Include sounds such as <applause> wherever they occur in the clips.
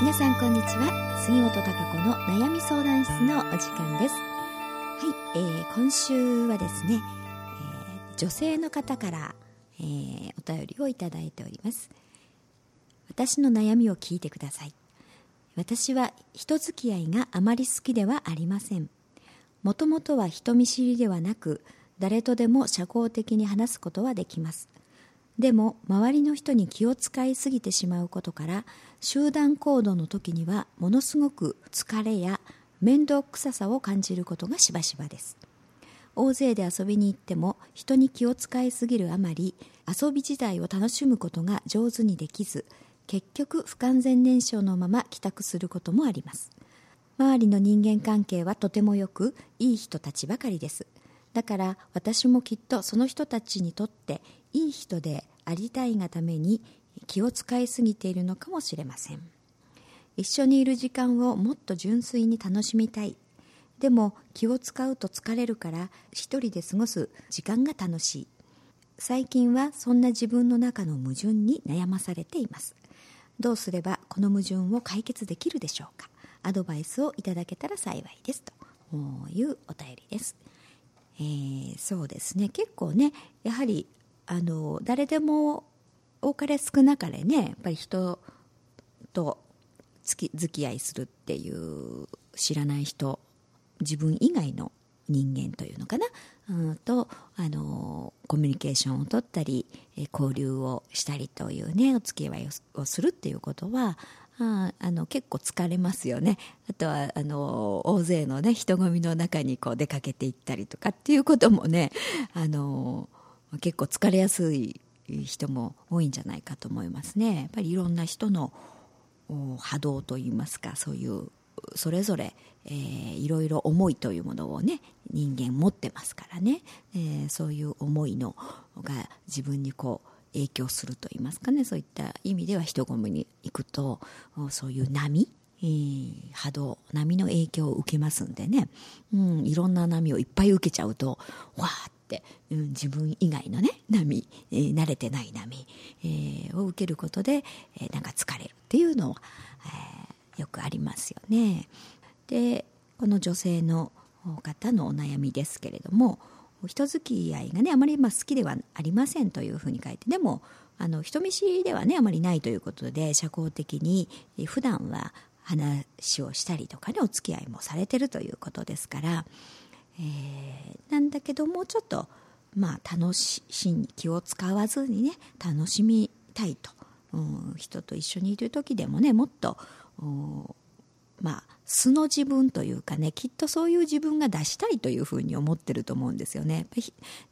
皆さんこんにちは。杉本孝子の悩み相談室のお時間です。はい、えー、今週はですね、えー、女性の方から、えー、お便りをいただいております。私の悩みを聞いてください。私は人付き合いがあまり好きではありません。もともとは人見知りではなく誰とでも社交的に話すことはできます。でも周りの人に気を使いすぎてしまうことから集団行動の時にはものすごく疲れや面倒くささを感じることがしばしばです。大勢で遊びに行っても人に気を使いすぎるあまり遊び自体を楽しむことが上手にできず結局不完全燃焼のまま帰宅することもあります。周りの人間関係はとてもよくいい人たちばかりです。だから私もきっとその人たちにとっていい人でありたいがために気を使いすぎているのかもしれません。一緒にいる時間をもっと純粋に楽しみたい。でも気を使うと疲れるから一人で過ごす時間が楽しい。最近はそんな自分の中の矛盾に悩まされています。どうすればこの矛盾を解決できるでしょうか。アドバイスをいただけたら幸いですと。いうお便りです、えー、そうですね。結構ねやはりあの誰でも多かれ少なかれねやっぱり人と付き合いするっていう知らない人自分以外の人間というのかな、うん、とあのコミュニケーションを取ったり交流をしたりというねお付き合いをするっていうことはああの結構疲れますよね。あとはあの大勢の、ね、人混みの中にこう出かけていったりとかっていうこともねあの結構疲れやすい人も多いんじゃないかと思いますね。やっぱりいろんな人の波動といいますかそういうそれぞれ、えー、いろいろ思いというものをね人間持ってますからね、えー、そういう思いのが自分にこう影響するといいますかね。そういった意味では人混みに行くとそういう波、えー、波動波の影響を受けますんでね、うん、いろんな波をいっぱい受けちゃうとわーっ、うん、自分以外のね波、えー、慣れてない波、えー、を受けることで、えー、なんか疲れるっていうのは、えー、よくありますよね。でこの女性の方のお悩みですけれども人付き合いがねあまりまあ好きではありませんというふうに書いてでもあの人見知りではねあまりないということで社交的に普段は話をしたりとかねお付き合いもされてるということですからえー、なんだけどもうちょっとまあ楽しい気を使わずにね楽しみたいと、うん、人と一緒にいる時でもねもっとまあ素の自分というかねきっとそういう自分が出したいというふうに思ってると思うんですよね。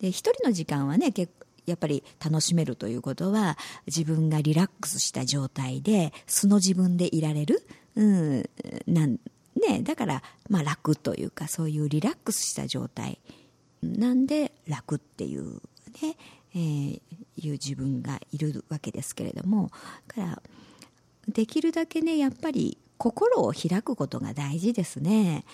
で一人の時間はね結やっぱり楽しめるということは自分がリラックスした状態で素の自分でいられる、うん、なんね、だから、まあ、楽というかそういうリラックスした状態なんで楽っていうね、えー、いう自分がいるわけですけれどもからできるだけねやっぱり心を開くことが大事ですね。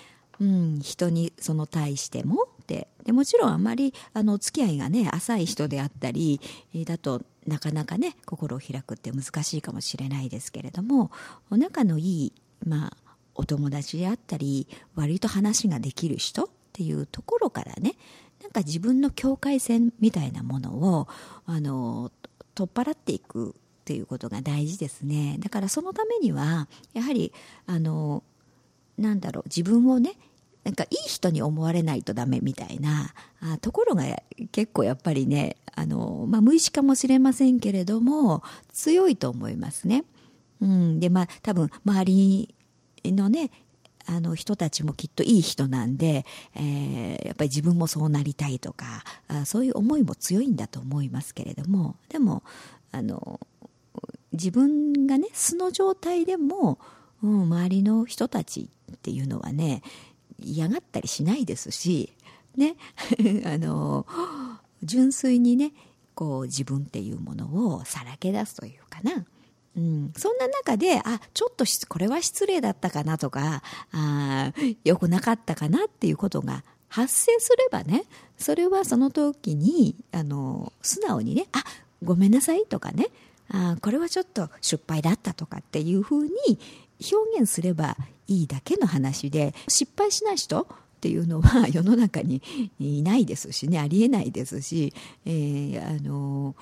うん、人にその対してもででもちろんあまりあの付き合いがね浅い人であったりだとなかなかね心を開くって難しいかもしれないですけれども仲のいいまあお友達であったり割と話ができる人っていうところからねなんか自分の境界線みたいなものをあの取っ払っていくっていうことが大事ですねだからそのためにはやはりあのなんだろう自分をねなんかいい人に思われないとダメみたいなところが結構やっぱりねあの、まあ、無意識かもしれませんけれども強いと思いますね。うん、でまあ多分周りのねあの人たちもきっといい人なんで、えー、やっぱり自分もそうなりたいとかあそういう思いも強いんだと思いますけれどもでもあの自分がね素の状態でも、うん、周りの人たちっていうのはね嫌がったりしないですしね <laughs> あの純粋にねこう自分っていうものをさらけ出すというかな。うん、そんな中で、あ、ちょっとこれは失礼だったかなとか、あ良くなかったかなっていうことが発生すればね、それはその時に、あの、素直にね、あ、ごめんなさいとかね、あこれはちょっと失敗だったとかっていうふうに表現すればいいだけの話で失敗しない人っていうのは <laughs> 世の中にいないですしねありえないですし、えー、あの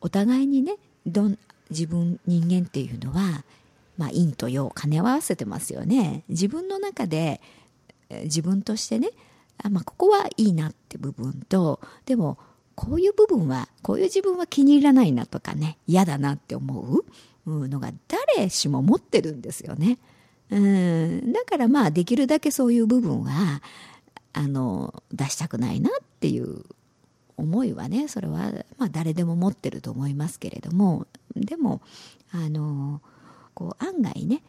お互いにねどん自分人間っていうのは、まあ、陰と陽兼ね合わせてますよね自分の中で自分としてねあ、まあ、ここはいいなって部分とでもこういう部分はこういう自分は気に入らないなとかね嫌だなって思うのが誰しも持ってるんですよね。うんだからまあできるだけそういう部分はあの出したくないなっていう思いはねそれはまあ誰でも持ってると思いますけれどもでもあのこう案外ね、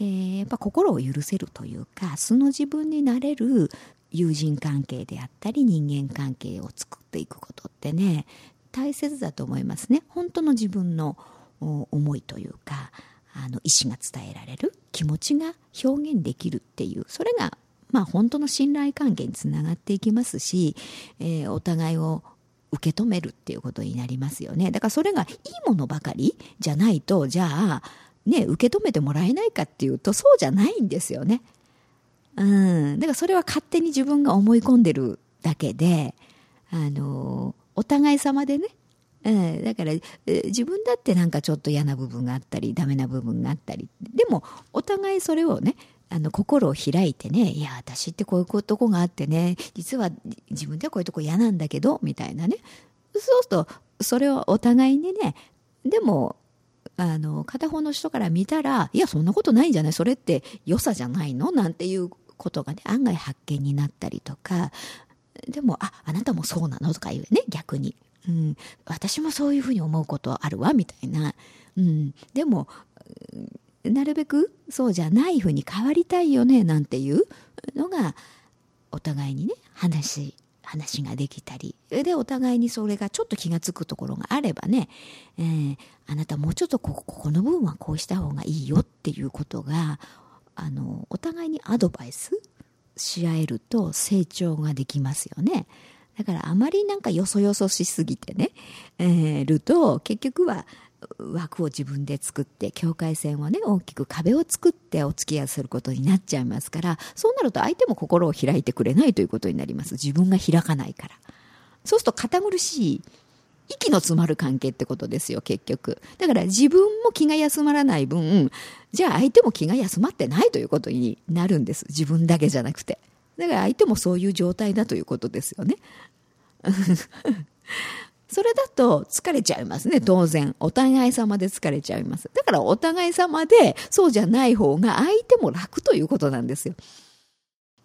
えー、やっぱ心を許せるというか素の自分になれる友人関係であったり人間関係を作っていくことってね大切だと思いますね。本当の自分の思いというかあの意思が伝えられる気持ちが表現できるっていうそれがまあ本当の信頼関係につながっていきますし、えー、お互いを受け止めるっていうことになりますよね。だからそれがいいものばかりじゃないとじゃあね受け止めてもらえないかっていうとそうじゃないんですよね。うん、だからそれは勝手に自分が思い込んでるだけであのお互い様でね。うん、だから、自分だってなんかちょっと嫌な部分があったりダメな部分があったり。でもお互いそれをねあの心を開いてねいや私ってこういうとこがあってね実は自分ではこういうとこ嫌なんだけどみたいなね。そうするとそれをお互いにねでもあの片方の人から見たらいやそんなことないんじゃないそれって良さじゃないの？なんていうことがね案外発見になったりとかでもああなたもそうなの？とか言うね逆に。うん、私もそういうふうに思うことあるわみたいな、うん、でもなるべくそうじゃないふうに変わりたいよねなんていうのがお互いにね話話ができたりでお互いにそれがちょっと気が付くところがあればね、えー、あなたもうちょっとこここの部分はこうした方がいいよっていうことがあのお互いにアドバイスし合えると成長ができますよね。だからあまりなんかよそよそしすぎてね、えー、ると結局は枠を自分で作って境界線をね大きく壁を作ってお付き合いすることになっちゃいますからそうなると相手も心を開いてくれないということになります。自分が開かないから。そうすると堅苦しい息の詰まる関係ってことですよ結局。だから自分も気が休まらない分じゃあ相手も気が休まってないということになるんです。自分だけじゃなくて。だから相手もそういう状態だということですよね。それだと疲れちゃいますね、当然。お互い様で疲れちゃいます。だからお互い様でそうじゃない方が相手も楽ということなんですよ。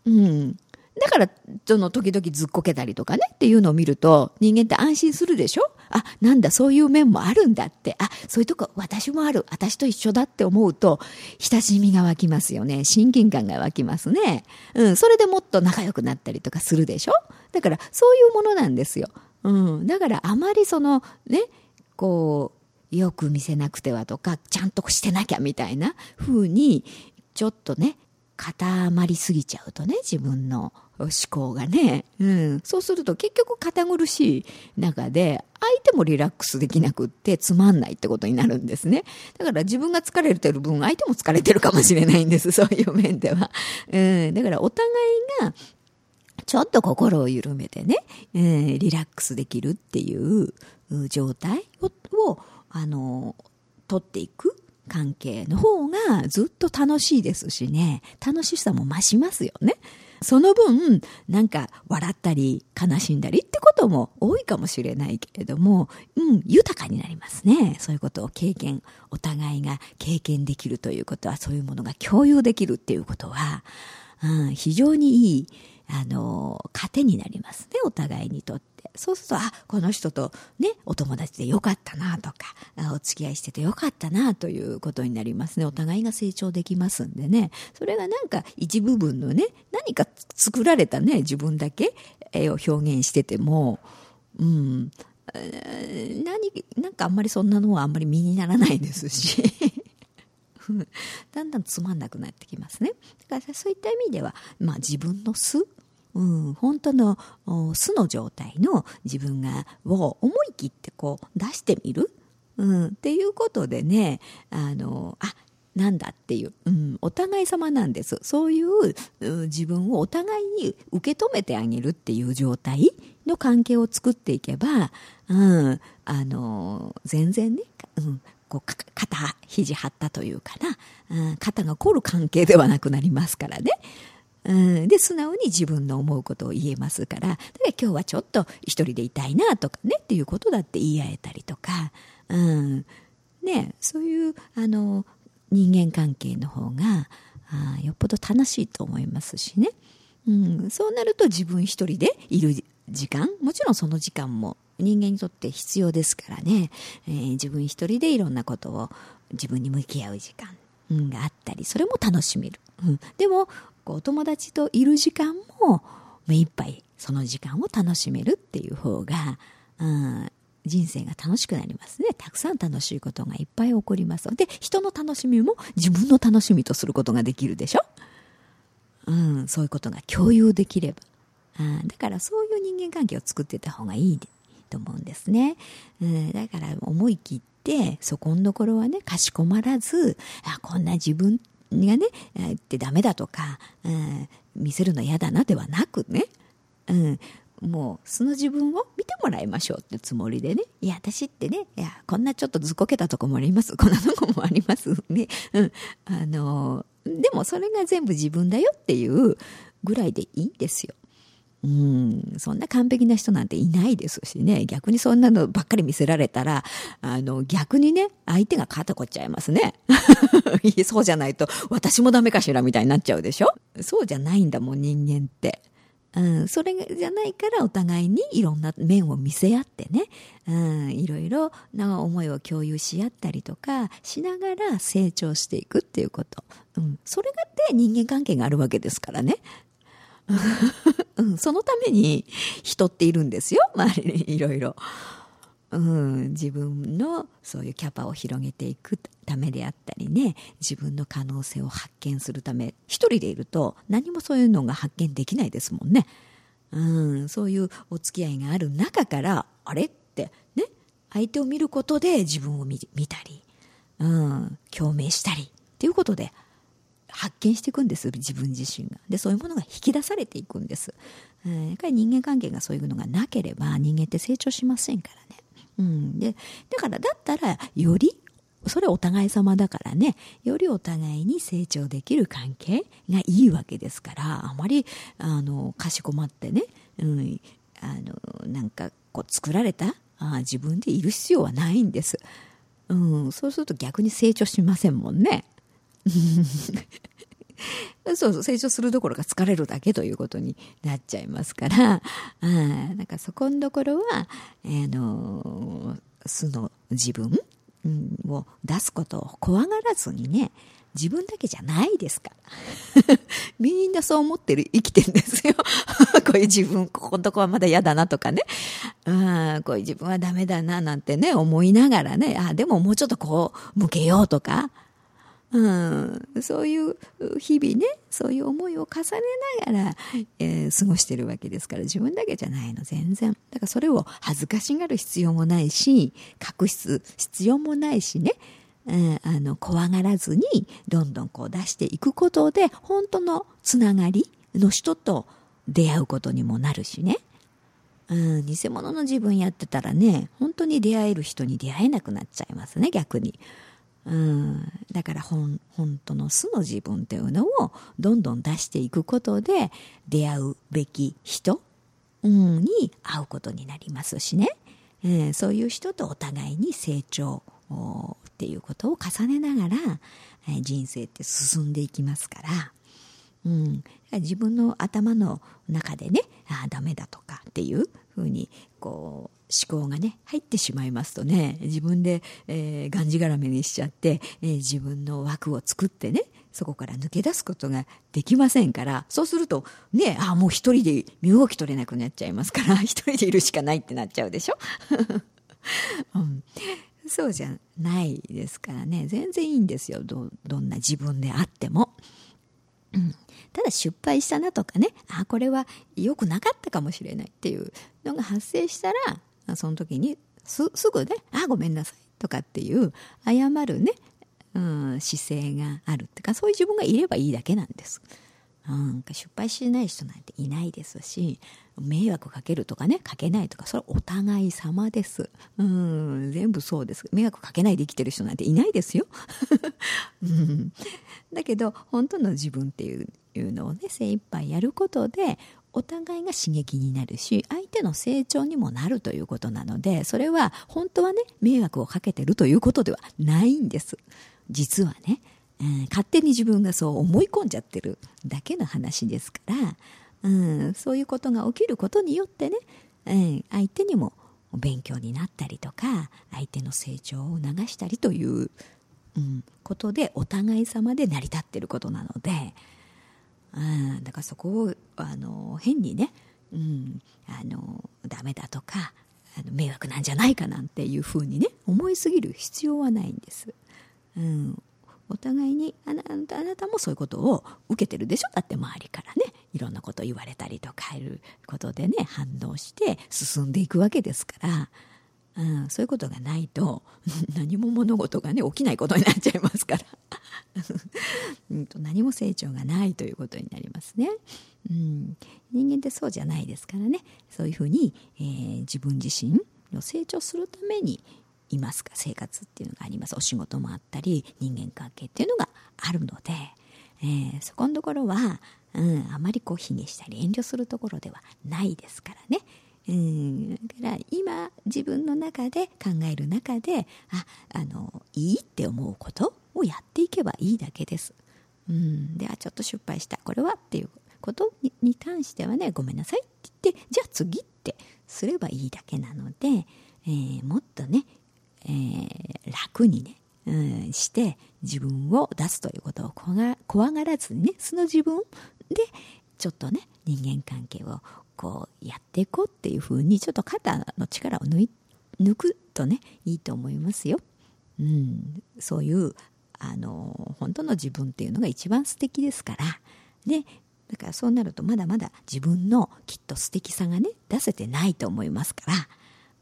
うん。だから、その時々ずっこけたりとかねっていうのを見ると人間って安心するでしょ？あ、なんだ、そういう面もあるんだって。あ、そういうとこ私もある。私と一緒だって思うと親しみが湧きますよね。親近感が湧きますね。うん。それでもっと仲良くなったりとかするでしょ？だからそういうものなんですよ。うん、だからあまりそのねこうよく見せなくてはとかちゃんとしてなきゃみたいな風にちょっとね固まりすぎちゃうとね自分の思考がね、うん、そうすると結局堅苦しい中で相手もリラックスできなくってつまんないってことになるんですね。だから自分が疲れてる分相手も疲れてるかもしれないんです。そういう面では、うん、だからお互いがちょっと心を緩めてね、えー、リラックスできるっていう状態をあの取っていく関係の方がずっと楽しいですしね楽しさも増しますよね。その分、なんか笑ったり悲しんだりってことも多いかもしれないけれども、うん、豊かになりますね。そういうことを経験、お互いが経験できるということは、そういうものが共有できるっていうことは、うん、非常にいいあの、糧になりますね、お互いにとって。そうすると、あ、この人とね、お友達でよかったなとか、お付き合いしててよかったなということになりますね。お互いが成長できますんでね。それがなんか一部分のね、何か作られたね、自分だけ絵を表現してても、うん、何、なんかあんまりそんなのはあんまり身にならないですし。だんだんつまんなくなってきますね。だからそういった意味では、まあ自分の素、うん、本当の素の状態の自分がを思い切ってこう出してみる？うん、っていうことでねあのあなんだっていう、うん、お互い様なんです。そういう、自分をお互いに受け止めてあげるっていう状態の関係を作っていけば、うん、あの、全然ね、うん、こう、肩、肘張ったというかな、うん、肩が凝る関係ではなくなりますからね。うん、で、素直に自分の思うことを言えますから、だから今日はちょっと一人でいたいなとかねっていうことだって言い合えたりとか、うん、ね、そういう、あの、人間関係の方が、あよっぽど楽しいと思いますしね。うん、そうなると自分一人でいる時間、もちろんその時間も人間にとって必要ですからね、えー、自分一人でいろんなことを自分に向き合う時間、うん、があったり、それも楽しめる。うん、でも、こう友達といる時間も目いっぱいその時間を楽しめるっていう方が、うん、人生が楽しくなりますね。たくさん楽しいことがいっぱい起こりますで、人の楽しみも自分の楽しみとすることができるでしょ？うん、そういうことが共有できれば。あだからそういう人間関係を作ってた方がいいと思うんですね。うん、だから思い切って、そこのところはね、かしこまらず、あ、こんな自分がね、ってダメだとか、うん、見せるの嫌だなではなくね、うん、もうその自分を見てもらいましょうってつもりでね。いや、私ってね、いや、こんなちょっとずっこけたとこもあります。こんなとこもありますね。うん。あの、でもそれが全部自分だよっていうぐらいでいいんですよ。うん、そんな完璧な人なんていないですしね。逆にそんなのばっかり見せられたら、あの、逆にね、相手が肩こっちゃいますね。<laughs> そうじゃないと、私もダメかしらみたいになっちゃうでしょ？そうじゃないんだもん、人間って。うん、それじゃないからお互いにいろんな面を見せ合ってね、うん、いろいろな思いを共有し合ったりとかしながら成長していくっていうこと。うん、それがって人間関係があるわけですからね。うん、そのために人っているんですよ、周りにいろいろ。うん、自分のそういうキャパを広げていくためであったりね。自分の可能性を発見するため。一人でいると何もそういうのが発見できないですもんね。うん、そういうお付き合いがある中からあれってね。相手を見ることで自分を見たり、うん、共鳴したり。っていうことで発見していくんです自分自身がでそういうものが引き出されていくんです、うん、やっぱり人間関係がそういうのがなければ人間って成長しませんからねうん。で、だからだったら、より、それお互い様だからね、よりお互いに成長できる関係がいいわけですから、あまり、あの、かしこまってね、うん、あの、なんか、こう、作られたあ自分でいる必要はないんです。うん、そうすると逆に成長しませんもんね。<laughs> そうそう、成長するどころか疲れるだけということになっちゃいますから、あなんかそこのところは、あの、素の自分を出すことを怖がらずにね、自分だけじゃないですから。<laughs> みんなそう思ってる、生きてるんですよ。<laughs> こういう自分、ここのとこはまだ嫌だなとかね。あこういう自分はダメだななんてね、思いながらね、あでももうちょっとこう、向けようとか、うん、そういう日々ねそういう思いを重ねながら、えー、過ごしてるわけですから自分だけじゃないの全然だからそれを恥ずかしがる必要もないし隠す必要もないしね、うん、あの怖がらずにどんどんこう出していくことで本当のつながりの人と出会うことにもなるしね。うん、偽物の自分やってたらね、本当に出会える人に出会えなくなっちゃいますね、逆に。うん、だから本本当の素の自分っていうのをどんどん出していくことで出会うべき人、うん、に会うことになりますしね、えー、そういう人とお互いに成長っていうことを重ねながら、えー、人生って進んでいきますから、うん、自分の頭の中でねああダメだとかっていうふうにこう思考がね入ってしまいますとね自分で、えー、がんじがらめにしちゃって、えー、自分の枠を作ってねそこから抜け出すことができませんからそうするとねあもう一人で身動き取れなくなっちゃいますから <laughs> 一人でいるしかないってなっちゃうでしょ、<laughs> うん、そうじゃないですからね。全然いいんですよ。どどんな自分であっても。うん、ただ失敗したなとかねあこれは良くなかったかもしれないっていうのが発生したらその時にすぐね「あごめんなさい」とかっていう謝るね、うん、姿勢があるっていうかそういう自分がいればいいだけなんです。うん、失敗しない人なんていないですし迷惑かけるとかねかけないとかそれはお互い様です、うん、全部そうです。迷惑かけないで生きてる人なんていないですよ、<laughs> うん、だけど本当の自分っていうのをね精一杯やることでお互いが刺激になるし相手の成長にもなるということなのでそれは本当はね迷惑をかけてるということではないんです。実はねうん、勝手に自分がそう思い込んじゃってるだけの話ですから、うん、そういうことが起きることによってね、うん、相手にも勉強になったりとか相手の成長を促したりという、うん、ことでお互い様で成り立っていることなので、うん、だからそこをあの変にね、うん、あのダメだとかあの迷惑なんじゃないかなんていうふうにね思いすぎる必要はないんです。うん、お互いにあなたあなたもそういうことを受けてるでしょ？だって周りからねいろんなこと言われたりとかいうことでね反応して進んでいくわけですから、うん、そういうことがないと <laughs> 何も物事がね起きないことになっちゃいますから。<laughs> うんと何も成長がないということになりますね。うん、人間ってそうじゃないですからね。そういうふうに、えー、自分自身の成長するためにいますか？生活っていうのがあります。お仕事もあったり人間関係っていうのがあるので、えー、そこのところは、うん、あまりこう卑下したり遠慮するところではないですからね。だから今自分の中で考える中でああのいいって思うことをやっていけばいいだけです。うん、であちょっと失敗した。これはっていうことに関してはねごめんなさいって言ってじゃあ次ってすればいいだけなので、えー、もっとねえー、楽にね、うん、して自分を出すということを怖がらずにねその自分でちょっとね人間関係をこうやっていこうっていうふうにちょっと肩の力を抜抜くとねいいと思いますよ。うん、そういうあの本当の自分っていうのが一番素敵ですから。でだからそうなるとまだまだ自分のきっと素敵さがね出せてないと思いますから。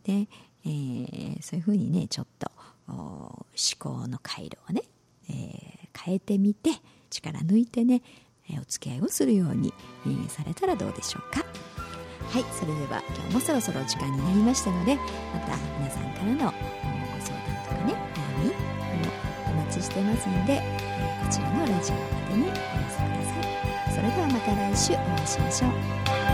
でえー、そういうふうにねちょっと思考の回路をね、えー、変えてみて力抜いてねお付き合いをするように、え、されたらどうでしょうか。はいそれでは今日もそろそろ時間になりましたのでまた皆さんからのご相談とかね悩みもお待ちしてますので、えこちらのラジオまでにお寄せください。それではまた来週お会いしましょう。